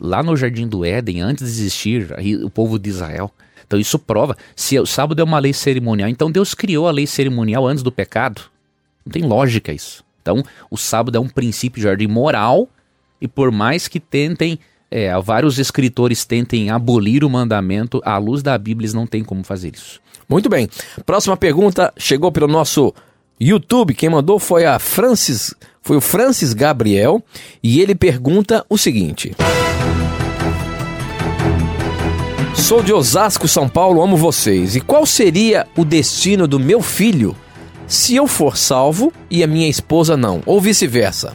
[SPEAKER 2] lá no Jardim do Éden, antes de existir o povo de Israel. Então isso prova. Se o sábado é uma lei cerimonial, então Deus criou a lei cerimonial antes do pecado. Não tem lógica isso. Então o sábado é um princípio de ordem moral e por mais que tentem, é, vários escritores tentem abolir o mandamento, à luz da Bíblia eles não tem como fazer isso.
[SPEAKER 1] Muito bem. Próxima pergunta chegou pelo nosso YouTube. Quem mandou foi a Francis, foi o Francis Gabriel e ele pergunta o seguinte: Sou de Osasco, São Paulo, amo vocês. E qual seria o destino do meu filho se eu for salvo e a minha esposa não? Ou vice-versa?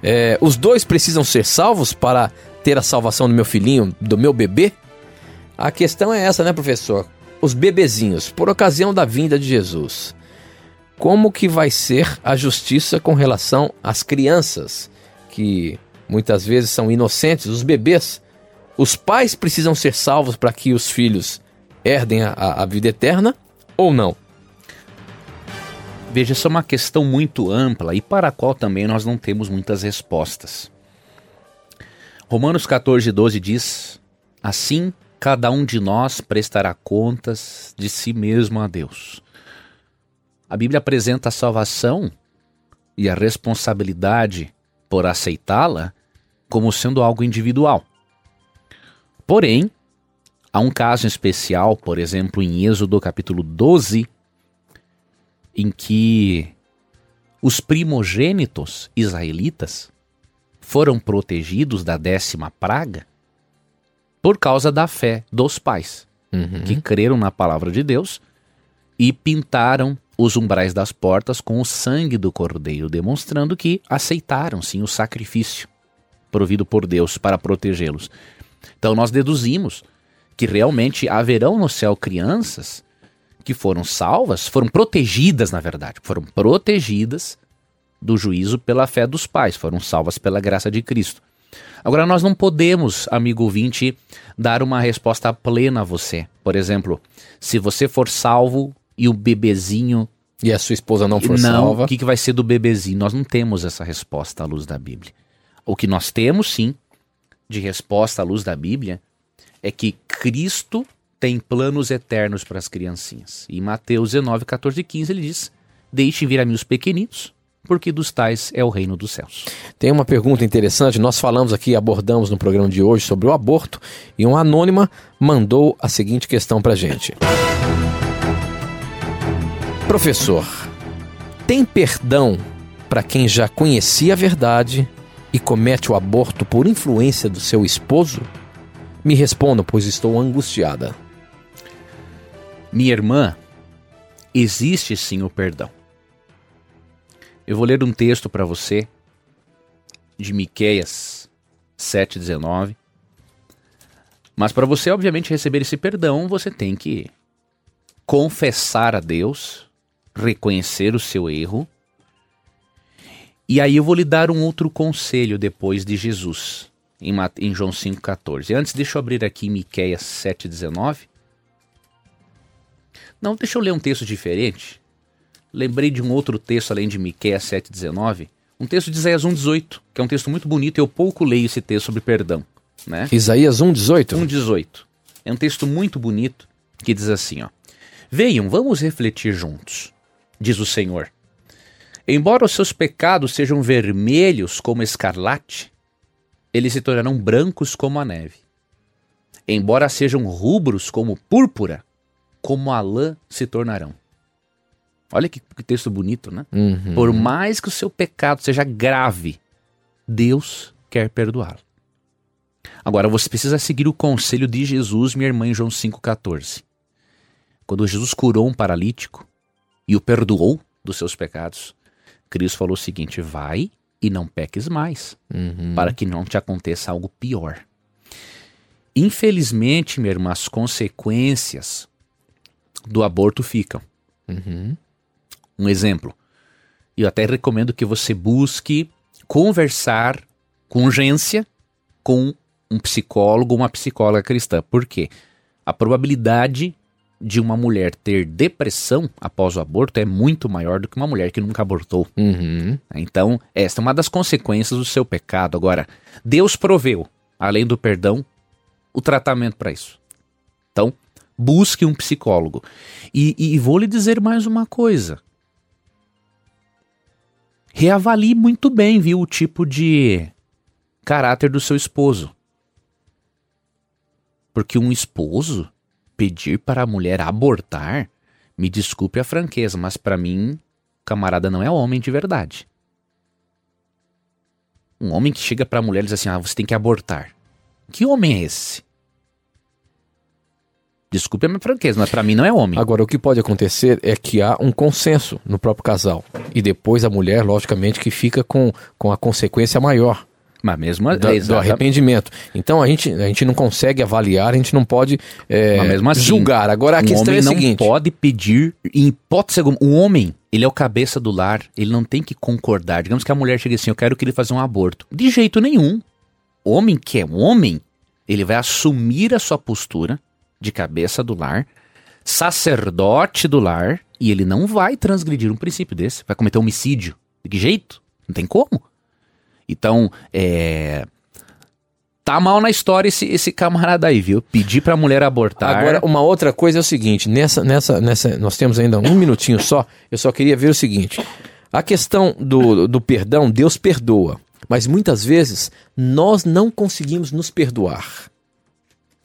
[SPEAKER 1] É, os dois precisam ser salvos para ter a salvação do meu filhinho, do meu bebê? A questão é essa, né, professor? os bebezinhos por ocasião da vinda de Jesus. Como que vai ser a justiça com relação às crianças que muitas vezes são inocentes, os bebês? Os pais precisam ser salvos para que os filhos herdem a, a vida eterna ou não?
[SPEAKER 2] Veja, essa é uma questão muito ampla e para a qual também nós não temos muitas respostas. Romanos 14, 12 diz: Assim cada um de nós prestará contas de si mesmo a Deus. A Bíblia apresenta a salvação e a responsabilidade por aceitá-la como sendo algo individual. Porém, há um caso especial, por exemplo, em Êxodo capítulo 12, em que os primogênitos israelitas foram protegidos da décima praga por causa da fé dos pais, uhum. que creram na palavra de Deus e pintaram os umbrais das portas com o sangue do cordeiro, demonstrando que aceitaram sim o sacrifício provido por Deus para protegê-los. Então nós deduzimos que realmente haverão no céu crianças que foram salvas, foram protegidas, na verdade, foram protegidas do juízo pela fé dos pais, foram salvas pela graça de Cristo. Agora, nós não podemos, amigo ouvinte, dar uma resposta plena a você. Por exemplo, se você for salvo e o bebezinho.
[SPEAKER 1] E a sua esposa não for
[SPEAKER 2] não,
[SPEAKER 1] salva.
[SPEAKER 2] O que, que vai ser do bebezinho? Nós não temos essa resposta à luz da Bíblia. O que nós temos, sim, de resposta à luz da Bíblia, é que Cristo tem planos eternos para as criancinhas. E em Mateus 19, 14 e 15 ele diz: Deixe vir a mim os pequeninos, porque dos tais é o reino dos céus.
[SPEAKER 1] Tem uma pergunta interessante, nós falamos aqui, abordamos no programa de hoje sobre o aborto, e uma anônima mandou a seguinte questão pra gente. Professor, tem perdão para quem já conhecia a verdade e comete o aborto por influência do seu esposo? Me responda, pois estou angustiada.
[SPEAKER 2] Minha irmã, existe sim o perdão. Eu vou ler um texto para você de Miqueias 7:19. Mas para você obviamente receber esse perdão, você tem que confessar a Deus, reconhecer o seu erro. E aí eu vou lhe dar um outro conselho depois de Jesus, em, em João 5,14. Antes, deixa eu abrir aqui Miqueias 7,19. Não, deixa eu ler um texto diferente lembrei de um outro texto além de Miqueias 7:19, um texto de Isaías 1:18, que é um texto muito bonito e eu pouco leio esse texto sobre perdão, né?
[SPEAKER 1] Isaías 1:18.
[SPEAKER 2] 1:18. É um texto muito bonito que diz assim, ó: Venham, vamos refletir juntos, diz o Senhor. Embora os seus pecados sejam vermelhos como escarlate, eles se tornarão brancos como a neve. Embora sejam rubros como púrpura, como a lã se tornarão. Olha que, que texto bonito, né? Uhum. Por mais que o seu pecado seja grave, Deus quer perdoá-lo. Agora, você precisa seguir o conselho de Jesus, minha irmã, em João 5,14. Quando Jesus curou um paralítico e o perdoou dos seus pecados, Cristo falou o seguinte: vai e não peques mais, uhum. para que não te aconteça algo pior. Infelizmente, minha irmã, as consequências do aborto ficam. Um exemplo. Eu até recomendo que você busque conversar com urgência com um psicólogo ou uma psicóloga cristã. Por quê? A probabilidade de uma mulher ter depressão após o aborto é muito maior do que uma mulher que nunca abortou.
[SPEAKER 1] Uhum.
[SPEAKER 2] Então, esta é uma das consequências do seu pecado. Agora, Deus proveu, além do perdão, o tratamento para isso. Então, busque um psicólogo. E, e vou lhe dizer mais uma coisa. Reavalie muito bem, viu, o tipo de caráter do seu esposo. Porque um esposo pedir para a mulher abortar, me desculpe a franqueza, mas para mim, camarada não é homem de verdade. Um homem que chega para a mulher e diz assim: "Ah, você tem que abortar". Que homem é esse? Desculpe a minha franqueza, mas para mim não é homem.
[SPEAKER 1] Agora, o que pode acontecer é que há um consenso no próprio casal. E depois a mulher, logicamente, que fica com, com a consequência maior.
[SPEAKER 2] Mas mesmo
[SPEAKER 1] do, arrependimento. Então a gente, a gente não consegue avaliar, a gente não pode é,
[SPEAKER 2] assim,
[SPEAKER 1] julgar. Agora a
[SPEAKER 2] um
[SPEAKER 1] questão
[SPEAKER 2] homem
[SPEAKER 1] é a
[SPEAKER 2] não
[SPEAKER 1] seguinte:
[SPEAKER 2] pode pedir, em hipótese alguma, um homem, ele é o cabeça do lar, ele não tem que concordar. Digamos que a mulher chega assim, eu quero que ele faça um aborto. De jeito nenhum. Homem que é um homem, ele vai assumir a sua postura de cabeça do lar, sacerdote do lar, e ele não vai transgredir um princípio desse, vai cometer homicídio. De que jeito? Não tem como. Então, é... Tá mal na história esse, esse camarada aí, viu? Pedir pra mulher abortar.
[SPEAKER 1] Agora, uma outra coisa é o seguinte: nessa, nessa, nessa, nós temos ainda um minutinho só. Eu só queria ver o seguinte: a questão do, do perdão, Deus perdoa, mas muitas vezes nós não conseguimos nos perdoar.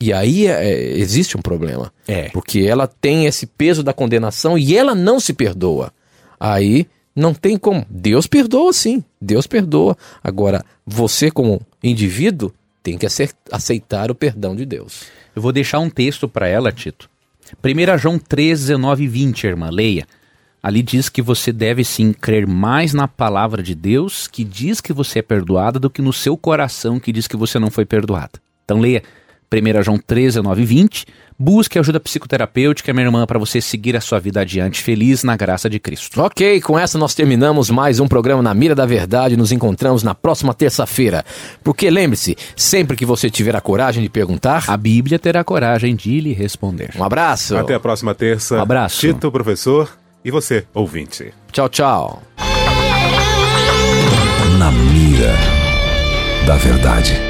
[SPEAKER 1] E aí é, é, existe um problema.
[SPEAKER 2] É.
[SPEAKER 1] Porque ela tem esse peso da condenação e ela não se perdoa. Aí não tem como. Deus perdoa sim, Deus perdoa. Agora, você como indivíduo tem que aceitar o perdão de Deus.
[SPEAKER 2] Eu vou deixar um texto para ela, Tito. 1 João 3, 19 e 20, irmã, leia. Ali diz que você deve sim crer mais na palavra de Deus, que diz que você é perdoada, do que no seu coração, que diz que você não foi perdoada. Então leia 1 João 3, 19 e 20. Busque ajuda psicoterapêutica, minha irmã, para você seguir a sua vida adiante, feliz na graça de Cristo.
[SPEAKER 1] Ok, com essa nós terminamos mais um programa na Mira da Verdade. Nos encontramos na próxima terça-feira. Porque lembre-se, sempre que você tiver a coragem de perguntar,
[SPEAKER 2] A Bíblia terá coragem de lhe responder.
[SPEAKER 1] um abraço.
[SPEAKER 3] Até a próxima terça.
[SPEAKER 2] Um abraço.
[SPEAKER 3] Tito, professor, e você, ouvinte.
[SPEAKER 1] Tchau, tchau.
[SPEAKER 4] Na mira da verdade.